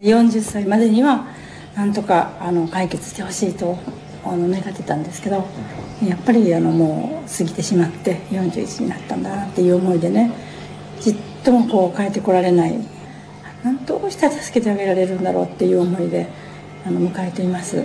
40歳までにはなんとかあの解決してほしいと願ってたんですけどやっぱりあのもう過ぎてしまって41になったんだなっていう思いでねじっともこう帰ってこられない何どうしたら助けてあげられるんだろうっていう思いであの迎えています。